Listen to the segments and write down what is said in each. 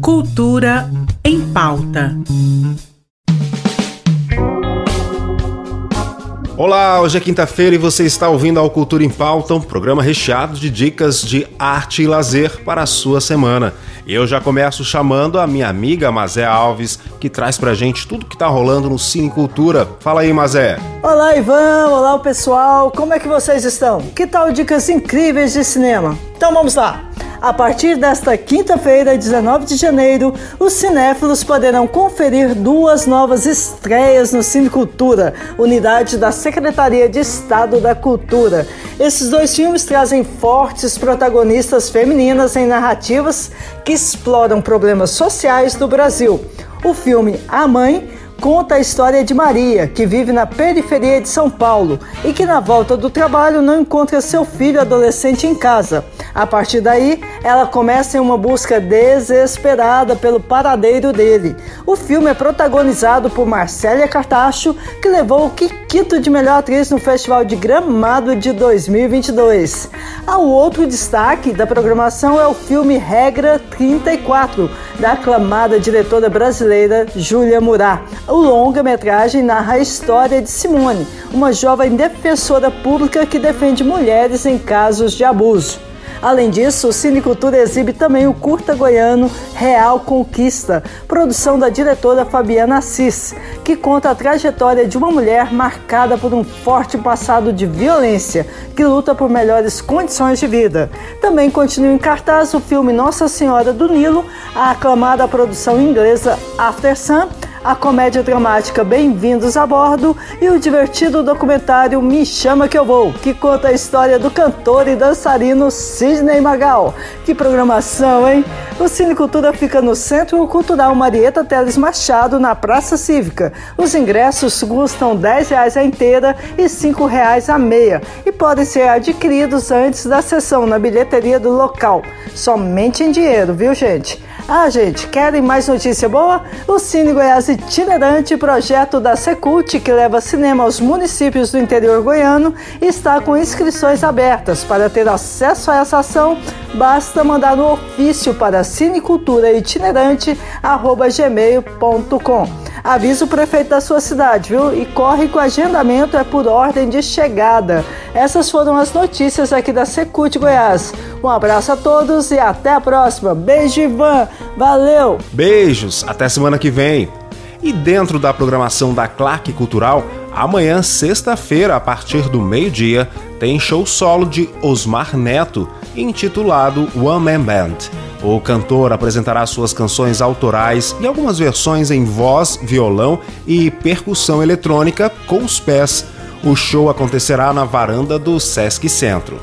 Cultura em pauta. Olá, hoje é quinta-feira e você está ouvindo ao Cultura em Pauta, um programa recheado de dicas de arte e lazer para a sua semana. Eu já começo chamando a minha amiga Mazé Alves, que traz pra gente tudo que tá rolando no Cine Cultura. Fala aí, Mazé. Olá, Ivan. Olá, pessoal. Como é que vocês estão? Que tal dicas incríveis de cinema? Então vamos lá. A partir desta quinta-feira, 19 de janeiro, os cinéfilos poderão conferir duas novas estreias no Cine Cultura, unidade da Secretaria de Estado da Cultura. Esses dois filmes trazem fortes protagonistas femininas em narrativas que exploram problemas sociais do Brasil. O filme A Mãe conta a história de Maria, que vive na periferia de São Paulo e que na volta do trabalho não encontra seu filho adolescente em casa. A partir daí, ela começa em uma busca desesperada pelo paradeiro dele. O filme é protagonizado por Marcélia Cartacho, que levou o Kikito de melhor atriz no Festival de Gramado de 2022. Ah, o outro destaque da programação é o filme Regra 34, da aclamada diretora brasileira Júlia Murat. O longa-metragem narra a história de Simone, uma jovem defensora pública que defende mulheres em casos de abuso. Além disso, o Cinecultura exibe também o curta goiano Real Conquista, produção da diretora Fabiana Assis, que conta a trajetória de uma mulher marcada por um forte passado de violência, que luta por melhores condições de vida. Também continua em cartaz o filme Nossa Senhora do Nilo, a aclamada produção inglesa After Sun, a comédia dramática Bem-vindos a Bordo e o divertido documentário Me Chama Que Eu Vou, que conta a história do cantor e dançarino Sidney Magal. Que programação, hein? O Cine Cultura fica no Centro Cultural Marieta Teles Machado, na Praça Cívica. Os ingressos custam R$ 10 a inteira e R$ 5 a meia e podem ser adquiridos antes da sessão na bilheteria do local. Somente em dinheiro, viu, gente? Ah, gente, querem mais notícia boa? O Cine Goiás Itinerante, projeto da Secult, que leva cinema aos municípios do interior goiano, está com inscrições abertas. Para ter acesso a essa ação, basta mandar um ofício para cineculturaitinerante.gmail.com. Avisa o prefeito da sua cidade, viu? E corre que o agendamento é por ordem de chegada. Essas foram as notícias aqui da Secult Goiás. Um abraço a todos e até a próxima. Beijo, Ivan. Valeu. Beijos. Até semana que vem. E dentro da programação da Claque Cultural, amanhã, sexta-feira, a partir do meio-dia, tem show solo de Osmar Neto, intitulado One Man Band. O cantor apresentará suas canções autorais e algumas versões em voz, violão e percussão eletrônica com os pés. O show acontecerá na varanda do Sesc Centro.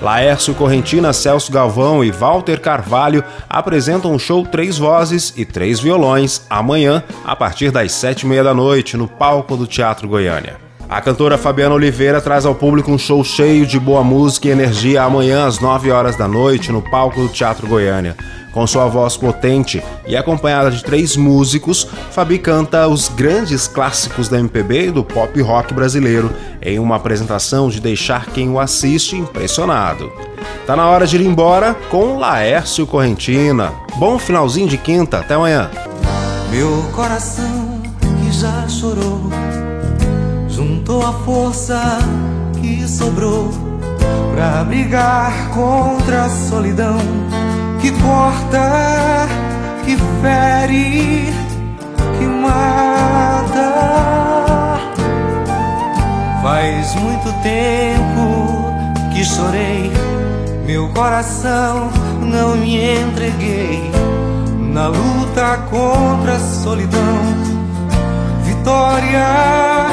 Laércio Correntina, Celso Galvão e Walter Carvalho apresentam o show Três Vozes e Três Violões amanhã, a partir das sete e meia da noite, no palco do Teatro Goiânia. A cantora Fabiana Oliveira traz ao público um show cheio de boa música e energia amanhã às 9 horas da noite no palco do Teatro Goiânia. Com sua voz potente e acompanhada de três músicos, Fabi canta os grandes clássicos da MPB e do pop rock brasileiro em uma apresentação de deixar quem o assiste impressionado. Tá na hora de ir embora com Laércio Correntina. Bom finalzinho de quinta, até amanhã. Meu coração que já chorou juntou a força que sobrou pra brigar contra a solidão que corta, que fere, que mata. Faz muito tempo que chorei, meu coração não me entreguei na luta contra a solidão. Vitória,